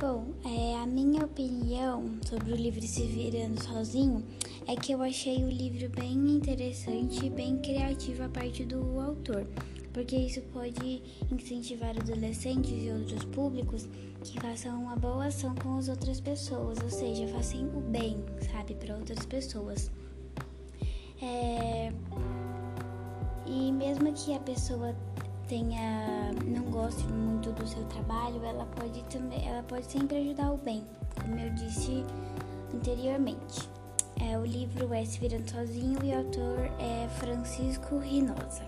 Bom, é, a minha opinião sobre o livro Se Virando Sozinho é que eu achei o livro bem interessante e bem criativo a parte do autor, porque isso pode incentivar adolescentes e outros públicos que façam uma boa ação com as outras pessoas, ou seja, façam o bem, sabe, para outras pessoas. É... E mesmo que a pessoa tenha não goste muito do seu trabalho, ela pode também, ela pode sempre ajudar o bem, como eu disse anteriormente. É, o livro é Se Virando Sozinho e o autor é Francisco Rinosa.